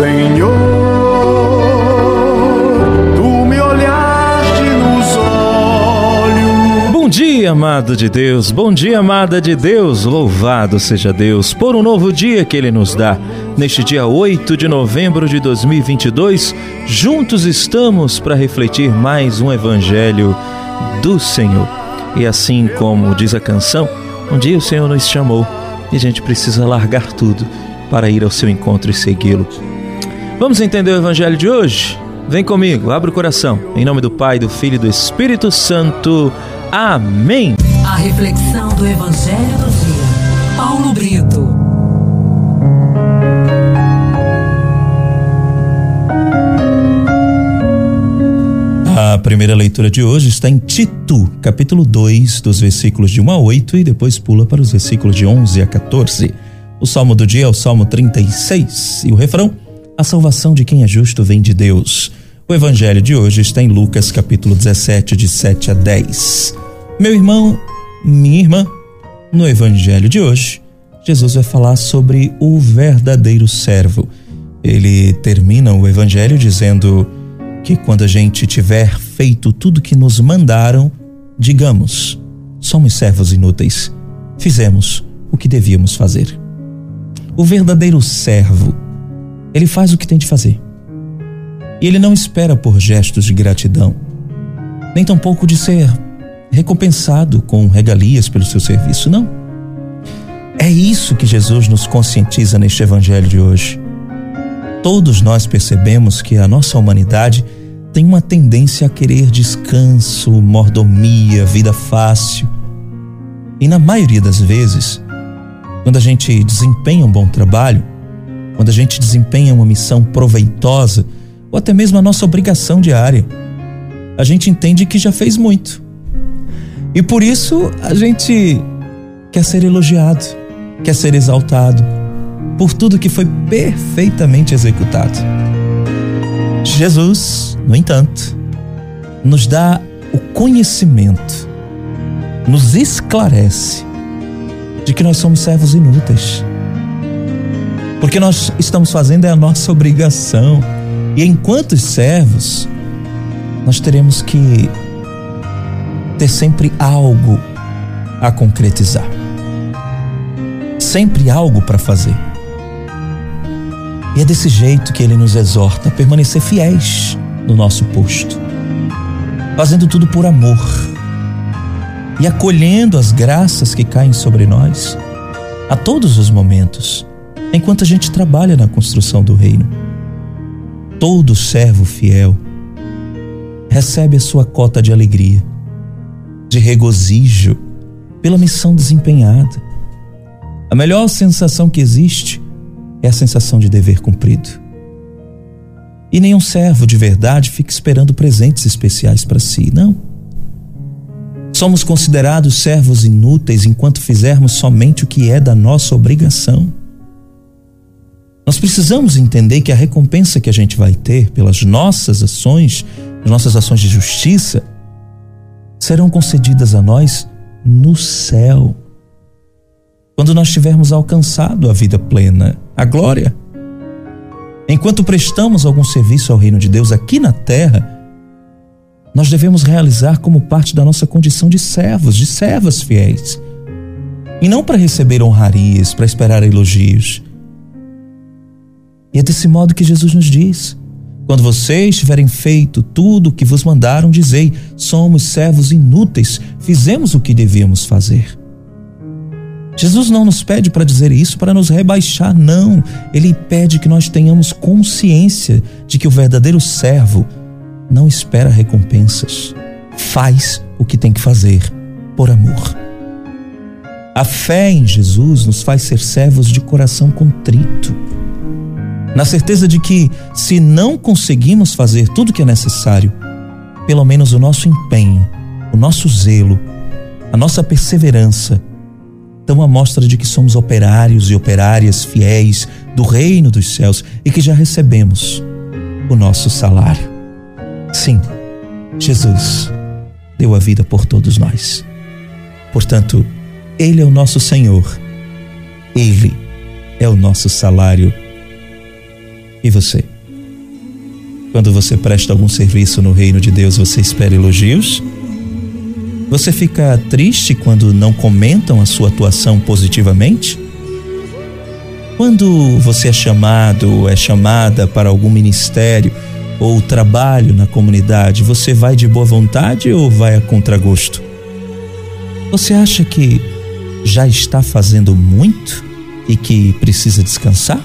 Senhor, tu me olhaste nos olhos. Bom dia, amado de Deus, bom dia, amada de Deus, louvado seja Deus por um novo dia que Ele nos dá. Neste dia 8 de novembro de 2022, juntos estamos para refletir mais um Evangelho do Senhor. E assim como diz a canção, um dia o Senhor nos chamou e a gente precisa largar tudo para ir ao seu encontro e segui-lo. Vamos entender o Evangelho de hoje? Vem comigo, abre o coração. Em nome do Pai, do Filho e do Espírito Santo. Amém. A reflexão do Evangelho do dia. Paulo Brito. A primeira leitura de hoje está em Tito, capítulo 2, dos versículos de 1 a 8 e depois pula para os versículos de 11 a 14. O salmo do dia é o Salmo 36 e o refrão: A salvação de quem é justo vem de Deus. O evangelho de hoje está em Lucas, capítulo 17, de 7 a 10. Meu irmão, minha irmã, no evangelho de hoje, Jesus vai falar sobre o verdadeiro servo. Ele termina o evangelho dizendo que quando a gente tiver feito tudo que nos mandaram, digamos: somos servos inúteis, fizemos o que devíamos fazer. O verdadeiro servo, ele faz o que tem de fazer. E ele não espera por gestos de gratidão, nem tampouco de ser recompensado com regalias pelo seu serviço, não. É isso que Jesus nos conscientiza neste evangelho de hoje. Todos nós percebemos que a nossa humanidade tem uma tendência a querer descanso, mordomia, vida fácil. E na maioria das vezes, quando a gente desempenha um bom trabalho, quando a gente desempenha uma missão proveitosa, ou até mesmo a nossa obrigação diária, a gente entende que já fez muito. E por isso a gente quer ser elogiado, quer ser exaltado por tudo que foi perfeitamente executado. Jesus, no entanto, nos dá o conhecimento, nos esclarece de que nós somos servos inúteis. Porque nós estamos fazendo é a nossa obrigação. E enquanto servos, nós teremos que ter sempre algo a concretizar. Sempre algo para fazer. E é desse jeito que ele nos exorta a permanecer fiéis no nosso posto, fazendo tudo por amor e acolhendo as graças que caem sobre nós a todos os momentos, enquanto a gente trabalha na construção do reino. Todo servo fiel recebe a sua cota de alegria, de regozijo pela missão desempenhada. A melhor sensação que existe é a sensação de dever cumprido. E nenhum servo de verdade fica esperando presentes especiais para si, não. Somos considerados servos inúteis enquanto fizermos somente o que é da nossa obrigação. Nós precisamos entender que a recompensa que a gente vai ter pelas nossas ações, as nossas ações de justiça, serão concedidas a nós no céu. Quando nós tivermos alcançado a vida plena, a glória. Enquanto prestamos algum serviço ao reino de Deus aqui na terra, nós devemos realizar como parte da nossa condição de servos, de servas fiéis. E não para receber honrarias, para esperar elogios. E é desse modo que Jesus nos diz: quando vocês tiverem feito tudo o que vos mandaram, dizei: somos servos inúteis, fizemos o que devíamos fazer. Jesus não nos pede para dizer isso para nos rebaixar, não. Ele pede que nós tenhamos consciência de que o verdadeiro servo não espera recompensas. Faz o que tem que fazer por amor. A fé em Jesus nos faz ser servos de coração contrito. Na certeza de que, se não conseguimos fazer tudo o que é necessário, pelo menos o nosso empenho, o nosso zelo, a nossa perseverança dão a mostra de que somos operários e operárias fiéis do reino dos céus e que já recebemos o nosso salário. Sim, Jesus deu a vida por todos nós. Portanto, Ele é o nosso Senhor, Ele é o nosso salário. E você? Quando você presta algum serviço no reino de Deus, você espera elogios? Você fica triste quando não comentam a sua atuação positivamente? Quando você é chamado é chamada para algum ministério ou trabalho na comunidade, você vai de boa vontade ou vai a contragosto? Você acha que já está fazendo muito e que precisa descansar?